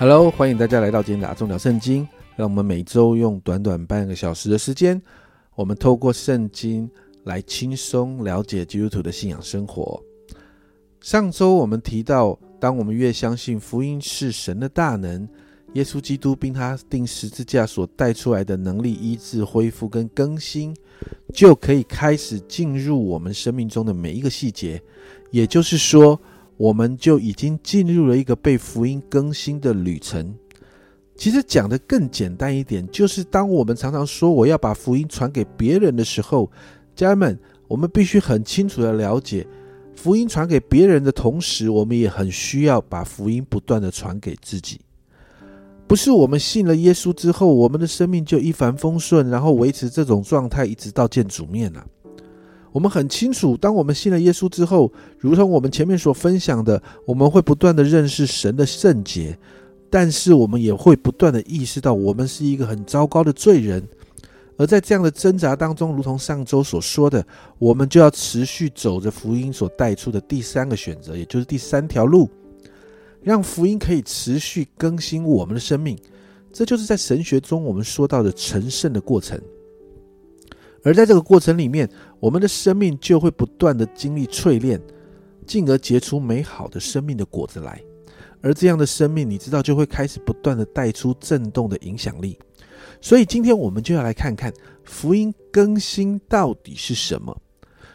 Hello，欢迎大家来到今天的阿忠聊圣经。让我们每周用短短半个小时的时间，我们透过圣经来轻松了解基督徒的信仰生活。上周我们提到，当我们越相信福音是神的大能，耶稣基督并他定十字架所带出来的能力医治、恢复跟更新，就可以开始进入我们生命中的每一个细节。也就是说，我们就已经进入了一个被福音更新的旅程。其实讲的更简单一点，就是当我们常常说我要把福音传给别人的时候，家人们，我们必须很清楚的了解，福音传给别人的同时，我们也很需要把福音不断的传给自己。不是我们信了耶稣之后，我们的生命就一帆风顺，然后维持这种状态一直到见主面了。我们很清楚，当我们信了耶稣之后，如同我们前面所分享的，我们会不断的认识神的圣洁，但是我们也会不断的意识到，我们是一个很糟糕的罪人。而在这样的挣扎当中，如同上周所说的，我们就要持续走着福音所带出的第三个选择，也就是第三条路，让福音可以持续更新我们的生命。这就是在神学中我们说到的成圣的过程。而在这个过程里面，我们的生命就会不断的经历淬炼，进而结出美好的生命的果子来。而这样的生命，你知道，就会开始不断的带出震动的影响力。所以今天我们就要来看看福音更新到底是什么。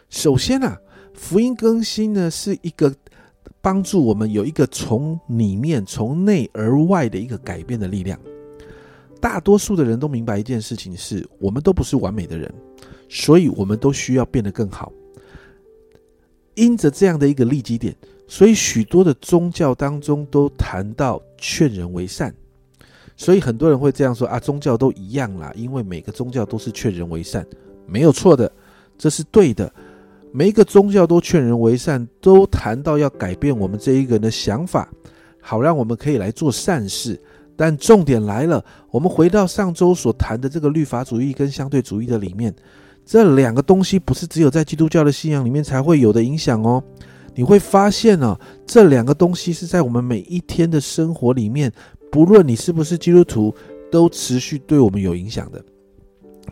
首先啊，福音更新呢是一个帮助我们有一个从里面从内而外的一个改变的力量。大多数的人都明白一件事情：是我们都不是完美的人。所以，我们都需要变得更好。因着这样的一个利基点，所以许多的宗教当中都谈到劝人为善。所以很多人会这样说啊，宗教都一样啦，因为每个宗教都是劝人为善，没有错的，这是对的。每一个宗教都劝人为善，都谈到要改变我们这一个人的想法，好让我们可以来做善事。但重点来了，我们回到上周所谈的这个律法主义跟相对主义的里面。这两个东西不是只有在基督教的信仰里面才会有的影响哦。你会发现呢，这两个东西是在我们每一天的生活里面，不论你是不是基督徒，都持续对我们有影响的。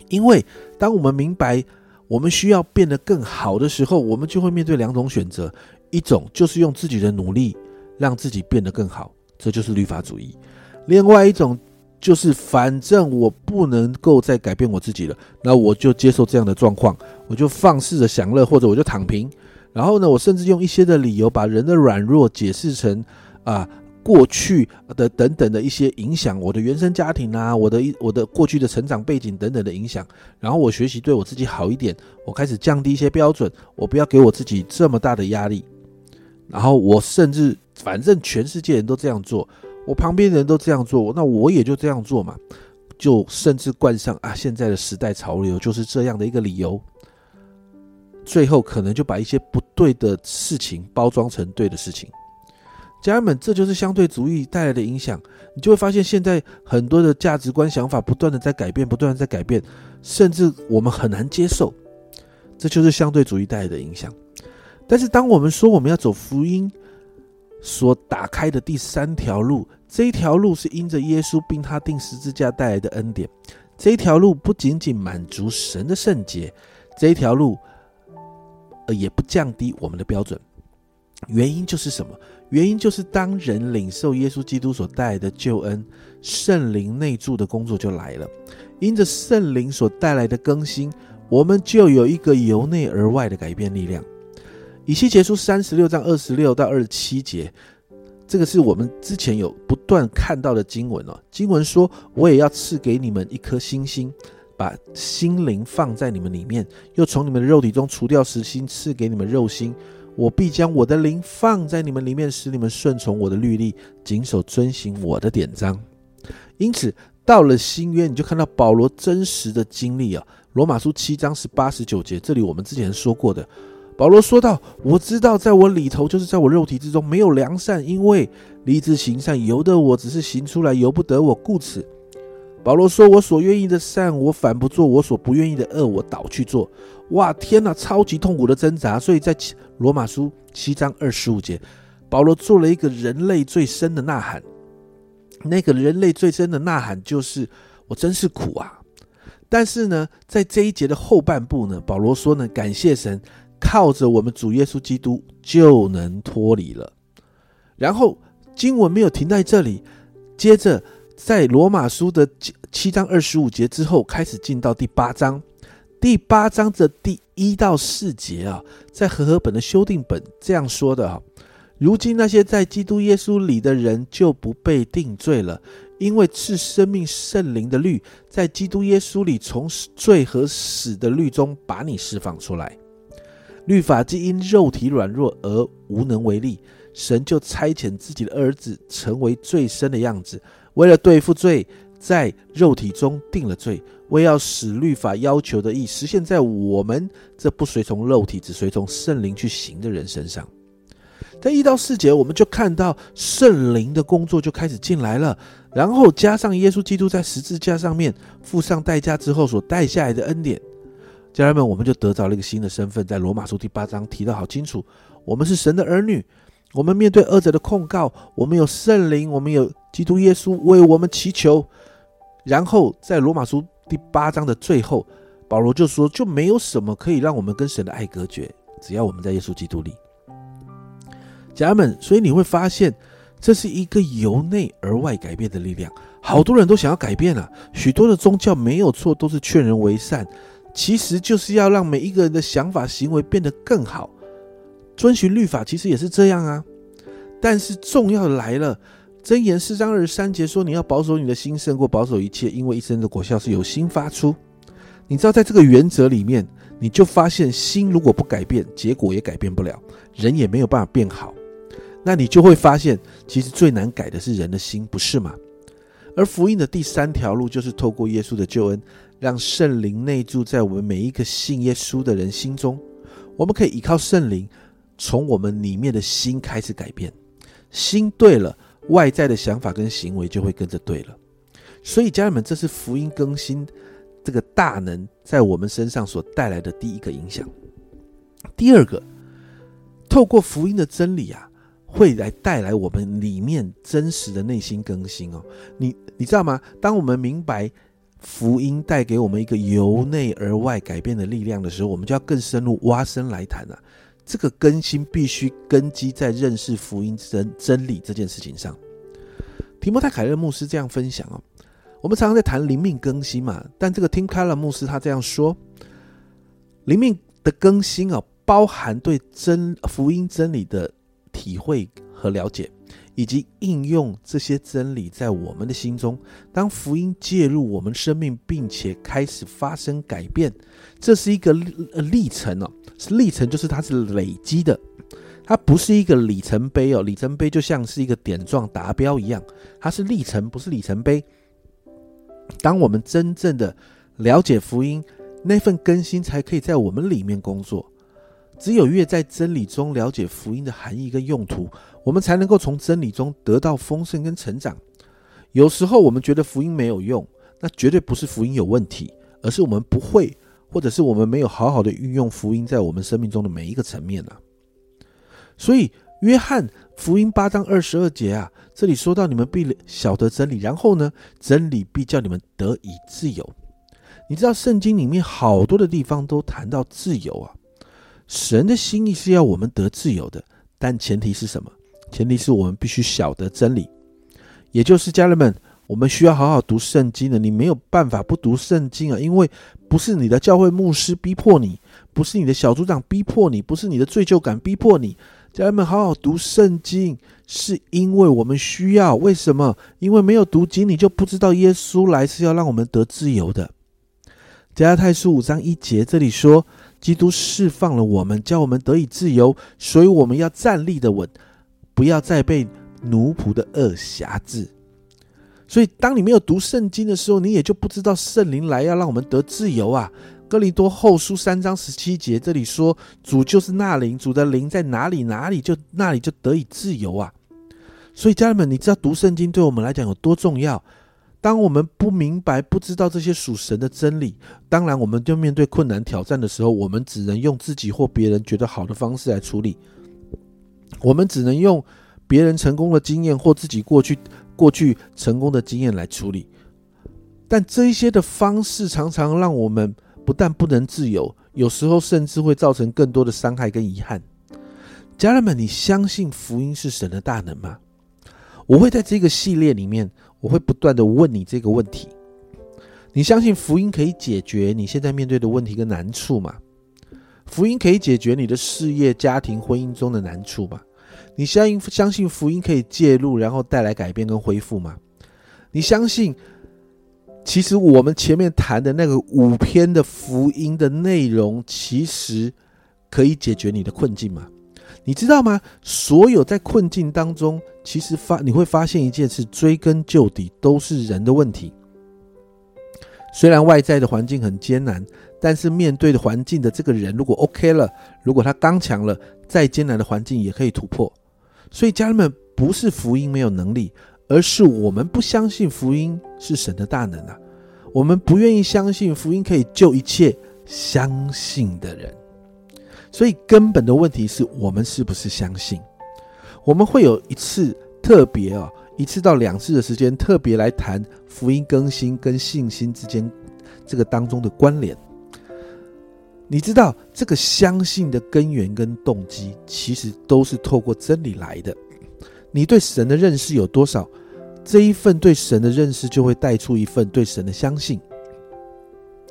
因为当我们明白我们需要变得更好的时候，我们就会面对两种选择：一种就是用自己的努力让自己变得更好，这就是律法主义；另外一种。就是反正我不能够再改变我自己了，那我就接受这样的状况，我就放肆的享乐，或者我就躺平。然后呢，我甚至用一些的理由把人的软弱解释成啊过去的等等的一些影响，我的原生家庭啊，我的一我的过去的成长背景等等的影响。然后我学习对我自己好一点，我开始降低一些标准，我不要给我自己这么大的压力。然后我甚至反正全世界人都这样做。我旁边人都这样做，那我也就这样做嘛，就甚至冠上啊现在的时代潮流就是这样的一个理由，最后可能就把一些不对的事情包装成对的事情。家人们，这就是相对主义带来的影响，你就会发现现在很多的价值观想法不断的在改变，不断的在改变，甚至我们很难接受，这就是相对主义带来的影响。但是当我们说我们要走福音，所打开的第三条路，这一条路是因着耶稣并他定十字架带来的恩典。这一条路不仅仅满足神的圣洁，这一条路呃也不降低我们的标准。原因就是什么？原因就是当人领受耶稣基督所带来的救恩，圣灵内住的工作就来了。因着圣灵所带来的更新，我们就有一个由内而外的改变力量。以西结书三十六章二十六到二十七节，这个是我们之前有不断看到的经文哦。经文说：“我也要赐给你们一颗星星，把心灵放在你们里面；又从你们的肉体中除掉石心，赐给你们肉心。我必将我的灵放在你们里面，使你们顺从我的律例，谨守遵行我的典章。”因此，到了新约，你就看到保罗真实的经历啊。罗马书七章十八十九节，这里我们之前说过的。保罗说道：“我知道，在我里头，就是在我肉体之中，没有良善，因为立志行善，由得我只是行出来，由不得我，故此。”保罗说：“我所愿意的善，我反不做；我所不愿意的恶，我倒去做。”哇，天哪，超级痛苦的挣扎。所以在罗马书七章二十五节，保罗做了一个人类最深的呐喊。那个人类最深的呐喊就是“我真是苦啊”。但是呢，在这一节的后半部呢，保罗说呢，感谢神，靠着我们主耶稣基督就能脱离了。然后经文没有停在这里，接着在罗马书的七章二十五节之后，开始进到第八章。第八章的第一到四节啊，在和合本的修订本这样说的啊：如今那些在基督耶稣里的人就不被定罪了，因为赐生命圣灵的律在基督耶稣里从罪和死的律中把你释放出来。律法既因肉体软弱而无能为力，神就差遣自己的儿子成为最深的样子，为了对付罪。在肉体中定了罪，为要使律法要求的义实现在我们这不随从肉体，只随从圣灵去行的人身上。在一到四节，我们就看到圣灵的工作就开始进来了，然后加上耶稣基督在十字架上面付上代价之后所带下来的恩典，家人们，我们就得着了一个新的身份。在罗马书第八章提到好清楚，我们是神的儿女。我们面对恶者的控告，我们有圣灵，我们有基督耶稣为我们祈求。然后在罗马书第八章的最后，保罗就说：“就没有什么可以让我们跟神的爱隔绝，只要我们在耶稣基督里。”家人们，所以你会发现，这是一个由内而外改变的力量。好多人都想要改变啊，许多的宗教没有错，都是劝人为善，其实就是要让每一个人的想法、行为变得更好。遵循律法其实也是这样啊，但是重要的来了。箴言四章二十三节说：“你要保守你的心胜过保守一切，因为一生的果效是由心发出。”你知道，在这个原则里面，你就发现心如果不改变，结果也改变不了，人也没有办法变好。那你就会发现，其实最难改的是人的心，不是吗？而福音的第三条路就是透过耶稣的救恩，让圣灵内住在我们每一个信耶稣的人心中。我们可以依靠圣灵，从我们里面的心开始改变。心对了。外在的想法跟行为就会跟着对了，所以家人们，这是福音更新这个大能在我们身上所带来的第一个影响。第二个，透过福音的真理啊，会来带来我们里面真实的内心更新哦。你你知道吗？当我们明白福音带给我们一个由内而外改变的力量的时候，我们就要更深入挖深来谈了。这个更新必须根基在认识福音真真理这件事情上。提摩太凯勒牧师这样分享哦，我们常常在谈灵命更新嘛，但这个听开了牧师他这样说，灵命的更新啊，包含对真福音真理的体会和了解。以及应用这些真理在我们的心中。当福音介入我们生命，并且开始发生改变，这是一个历程哦。是历程，就是它是累积的，它不是一个里程碑哦。里程碑就像是一个点状达标一样，它是历程，不是里程碑。当我们真正的了解福音，那份更新才可以在我们里面工作。只有越在真理中了解福音的含义跟用途。我们才能够从真理中得到丰盛跟成长。有时候我们觉得福音没有用，那绝对不是福音有问题，而是我们不会，或者是我们没有好好的运用福音在我们生命中的每一个层面啊。所以，约翰福音八章二十二节啊，这里说到你们必晓得真理，然后呢，真理必叫你们得以自由。你知道圣经里面好多的地方都谈到自由啊，神的心意是要我们得自由的，但前提是什么？前提是我们必须晓得真理，也就是家人们，我们需要好好读圣经的。你没有办法不读圣经啊，因为不是你的教会牧师逼迫你，不是你的小组长逼迫你，不是你的罪疚感逼迫你。家人们，好好读圣经，是因为我们需要。为什么？因为没有读经，你就不知道耶稣来是要让我们得自由的。加拉太书五章一节这里说，基督释放了我们，叫我们得以自由，所以我们要站立的稳。不要再被奴仆的恶辖制。所以，当你没有读圣经的时候，你也就不知道圣灵来要让我们得自由啊。哥林多后书三章十七节这里说：“主就是那灵，主的灵在哪里，哪里就那里就得以自由啊。”所以，家人们，你知道读圣经对我们来讲有多重要？当我们不明白、不知道这些属神的真理，当然，我们就面对困难挑战的时候，我们只能用自己或别人觉得好的方式来处理。我们只能用别人成功的经验或自己过去过去成功的经验来处理。但这一些的方式常常让我们不但不能自由，有时候甚至会造成更多的伤害跟遗憾。家人们，你相信福音是神的大能吗？我会在这个系列里面，我会不断的问你这个问题：你相信福音可以解决你现在面对的问题跟难处吗？福音可以解决你的事业、家庭、婚姻中的难处吗？你相信相信福音可以介入，然后带来改变跟恢复吗？你相信？其实我们前面谈的那个五篇的福音的内容，其实可以解决你的困境吗？你知道吗？所有在困境当中，其实发你会发现一件事：追根究底都是人的问题。虽然外在的环境很艰难，但是面对的环境的这个人，如果 OK 了，如果他刚强了，再艰难的环境也可以突破。所以家人们，不是福音没有能力。而是我们不相信福音是神的大能啊，我们不愿意相信福音可以救一切相信的人，所以根本的问题是我们是不是相信？我们会有一次特别啊，一次到两次的时间，特别来谈福音更新跟信心之间这个当中的关联。你知道这个相信的根源跟动机，其实都是透过真理来的。你对神的认识有多少？这一份对神的认识，就会带出一份对神的相信。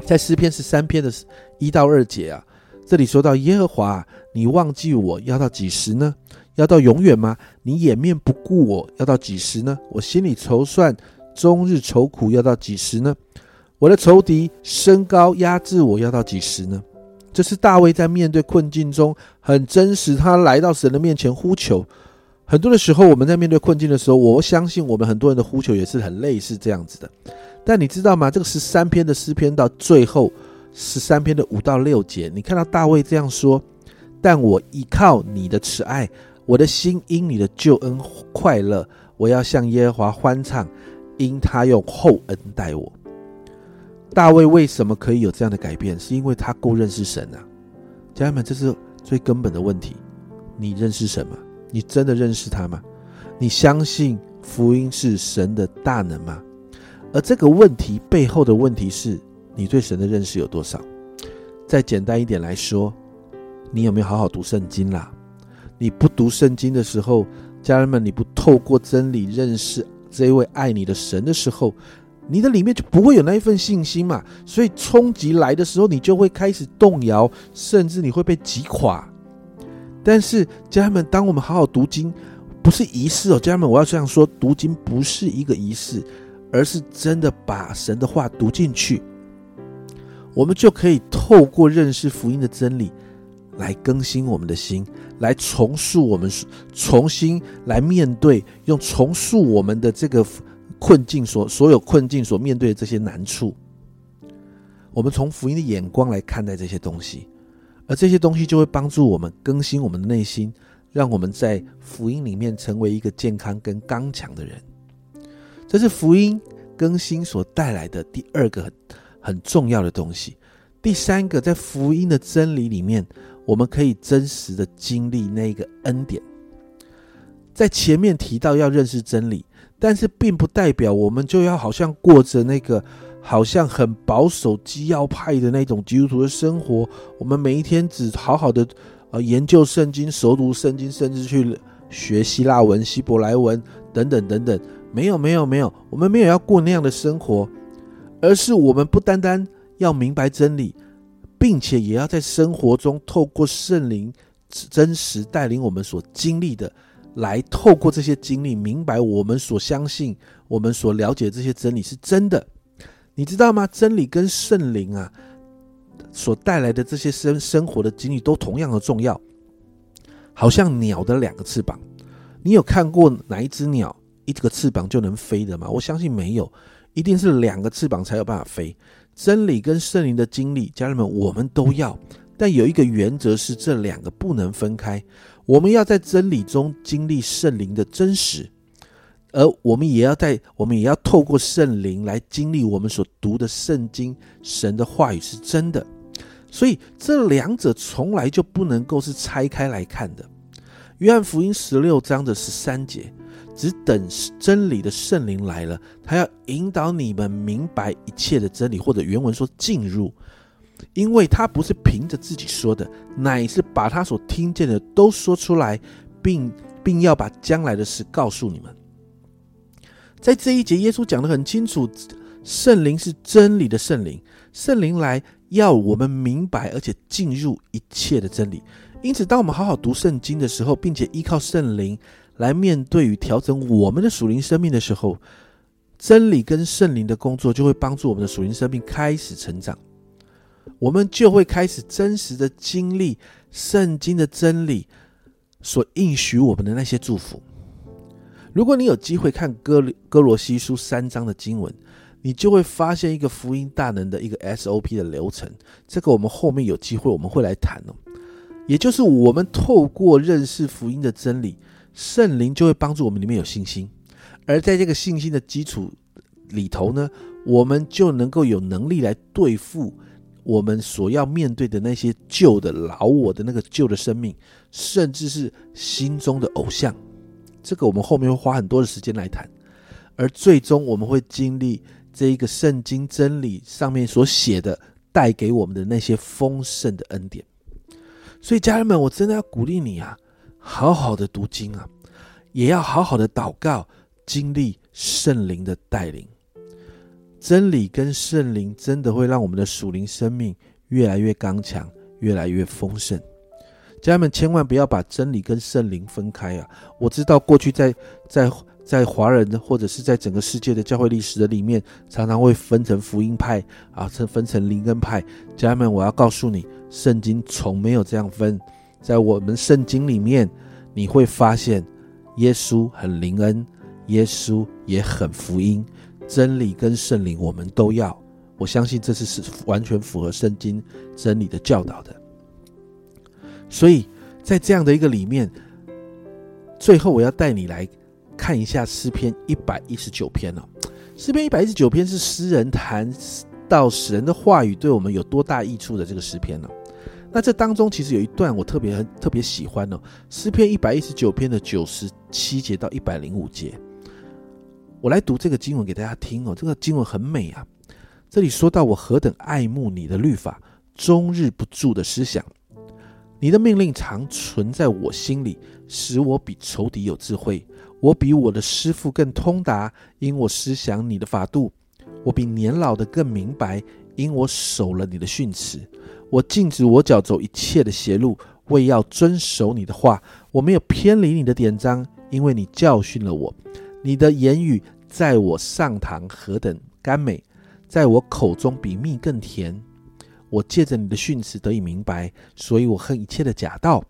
在诗篇十三篇的一到二节啊，这里说到耶和华，你忘记我要到几时呢？要到永远吗？你掩面不顾我要到几时呢？我心里筹算，终日愁苦要到几时呢？我的仇敌升高压制我要到几时呢？这是大卫在面对困境中很真实，他来到神的面前呼求。很多的时候，我们在面对困境的时候，我相信我们很多人的呼求也是很类似这样子的。但你知道吗？这个十三篇的诗篇到最后十三篇的五到六节，你看到大卫这样说：“但我依靠你的慈爱，我的心因你的救恩快乐，我要向耶和华欢唱，因他用厚恩待我。”大卫为什么可以有这样的改变？是因为他够认识神啊！家人们，这是最根本的问题。你认识什么？你真的认识他吗？你相信福音是神的大能吗？而这个问题背后的问题是你对神的认识有多少？再简单一点来说，你有没有好好读圣经啦？你不读圣经的时候，家人们，你不透过真理认识这一位爱你的神的时候，你的里面就不会有那一份信心嘛。所以冲击来的时候，你就会开始动摇，甚至你会被击垮。但是家人们，当我们好好读经，不是仪式哦，家人们，我要这样说，读经不是一个仪式，而是真的把神的话读进去，我们就可以透过认识福音的真理，来更新我们的心，来重塑我们，重新来面对，用重塑我们的这个困境所所有困境所面对的这些难处，我们从福音的眼光来看待这些东西。而这些东西就会帮助我们更新我们的内心，让我们在福音里面成为一个健康跟刚强的人。这是福音更新所带来的第二个很重要的东西。第三个，在福音的真理里面，我们可以真实的经历那个恩典。在前面提到要认识真理，但是并不代表我们就要好像过着那个。好像很保守、基要派的那种基督徒的生活，我们每一天只好好的呃研究圣经、熟读圣经，甚至去学希腊文、希伯来文等等等等。没有，没有，没有，我们没有要过那样的生活，而是我们不单单要明白真理，并且也要在生活中透过圣灵真实带领我们所经历的，来透过这些经历明白我们所相信、我们所了解这些真理是真的。你知道吗？真理跟圣灵啊，所带来的这些生生活的经历都同样的重要。好像鸟的两个翅膀，你有看过哪一只鸟一个翅膀就能飞的吗？我相信没有，一定是两个翅膀才有办法飞。真理跟圣灵的经历，家人们，我们都要，但有一个原则是这两个不能分开。我们要在真理中经历圣灵的真实。而我们也要在，我们也要透过圣灵来经历我们所读的圣经，神的话语是真的。所以这两者从来就不能够是拆开来看的。约翰福音十六章的十三节，只等真理的圣灵来了，他要引导你们明白一切的真理，或者原文说进入，因为他不是凭着自己说的，乃是把他所听见的都说出来，并并要把将来的事告诉你们。在这一节，耶稣讲得很清楚，圣灵是真理的圣灵，圣灵来要我们明白，而且进入一切的真理。因此，当我们好好读圣经的时候，并且依靠圣灵来面对与调整我们的属灵生命的时候，真理跟圣灵的工作就会帮助我们的属灵生命开始成长，我们就会开始真实的经历圣经的真理所应许我们的那些祝福。如果你有机会看哥哥罗西书三章的经文，你就会发现一个福音大能的一个 SOP 的流程。这个我们后面有机会我们会来谈哦。也就是我们透过认识福音的真理，圣灵就会帮助我们里面有信心，而在这个信心的基础里头呢，我们就能够有能力来对付我们所要面对的那些旧的老我的那个旧的生命，甚至是心中的偶像。这个我们后面会花很多的时间来谈，而最终我们会经历这一个圣经真理上面所写的带给我们的那些丰盛的恩典。所以家人们，我真的要鼓励你啊，好好的读经啊，也要好好的祷告，经历圣灵的带领。真理跟圣灵真的会让我们的属灵生命越来越刚强，越来越丰盛。家人们，千万不要把真理跟圣灵分开啊！我知道过去在在在华人或者是在整个世界的教会历史的里面，常常会分成福音派啊，分分成灵根派。家人们，我要告诉你，圣经从没有这样分。在我们圣经里面，你会发现耶稣很灵恩，耶稣也很福音，真理跟圣灵我们都要。我相信这是是完全符合圣经真理的教导的。所以在这样的一个里面，最后我要带你来看一下诗篇一百一十九篇了。诗篇一百一十九篇是诗人谈到神的话语对我们有多大益处的这个诗篇呢？那这当中其实有一段我特别特别喜欢哦，诗篇一百一十九篇的九十七节到一百零五节，我来读这个经文给大家听哦。这个经文很美啊，这里说到我何等爱慕你的律法，终日不住的思想。你的命令常存在我心里，使我比仇敌有智慧。我比我的师傅更通达，因我思想你的法度。我比年老的更明白，因我守了你的训词。我禁止我脚走一切的邪路，为要遵守你的话。我没有偏离你的典章，因为你教训了我。你的言语在我上堂何等甘美，在我口中比蜜更甜。我借着你的训词得以明白，所以我恨一切的假道。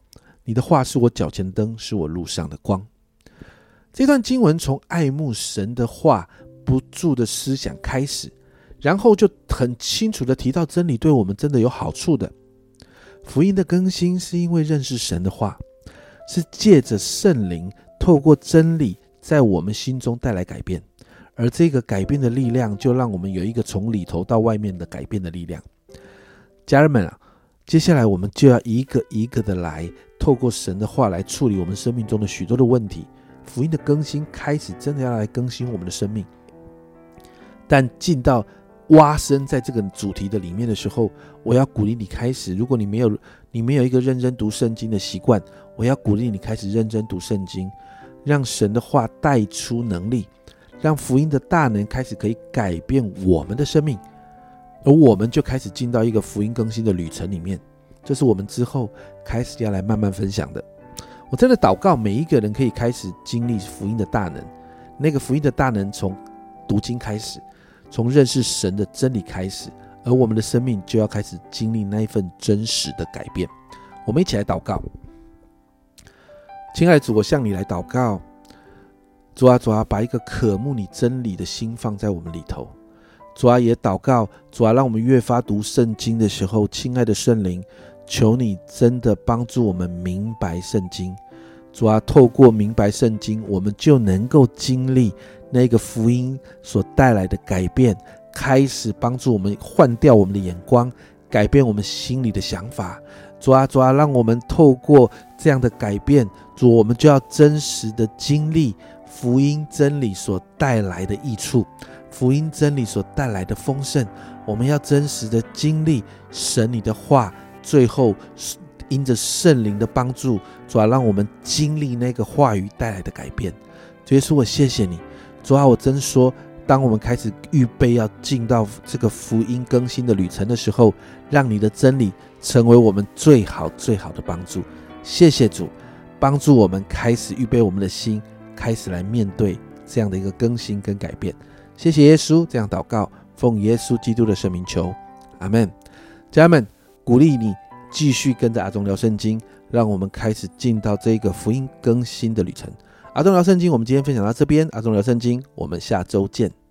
你的话是我脚前的灯，是我路上的光。这段经文从爱慕神的话不住的思想开始，然后就很清楚的提到真理对我们真的有好处的。福音的更新是因为认识神的话，是借着圣灵透过真理在我们心中带来改变，而这个改变的力量就让我们有一个从里头到外面的改变的力量。家人们啊，接下来我们就要一个一个的来，透过神的话来处理我们生命中的许多的问题。福音的更新开始，真的要来更新我们的生命。但进到挖深在这个主题的里面的时候，我要鼓励你开始。如果你没有你没有一个认真读圣经的习惯，我要鼓励你开始认真读圣经，让神的话带出能力，让福音的大能开始可以改变我们的生命。而我们就开始进到一个福音更新的旅程里面，这是我们之后开始要来慢慢分享的。我真的祷告每一个人可以开始经历福音的大能，那个福音的大能从读经开始，从认识神的真理开始，而我们的生命就要开始经历那一份真实的改变。我们一起来祷告，亲爱的主，我向你来祷告，主啊主啊，把一个渴慕你真理的心放在我们里头。主啊，也祷告，主啊，让我们越发读圣经的时候，亲爱的圣灵，求你真的帮助我们明白圣经。主啊，透过明白圣经，我们就能够经历那个福音所带来的改变，开始帮助我们换掉我们的眼光，改变我们心里的想法。主啊，主啊，让我们透过这样的改变，主，我们就要真实的经历福音真理所带来的益处，福音真理所带来的丰盛。我们要真实的经历神你的话，最后因着圣灵的帮助，主啊，让我们经历那个话语带来的改变。主耶稣，我谢谢你。主啊，我真说。当我们开始预备要进到这个福音更新的旅程的时候，让你的真理成为我们最好最好的帮助。谢谢主，帮助我们开始预备我们的心，开始来面对这样的一个更新跟改变。谢谢耶稣，这样祷告，奉耶稣基督的圣名求，阿门。家人们，鼓励你继续跟着阿忠聊圣经，让我们开始进到这个福音更新的旅程。阿忠聊圣经，我们今天分享到这边。阿忠聊圣经，我们下周见。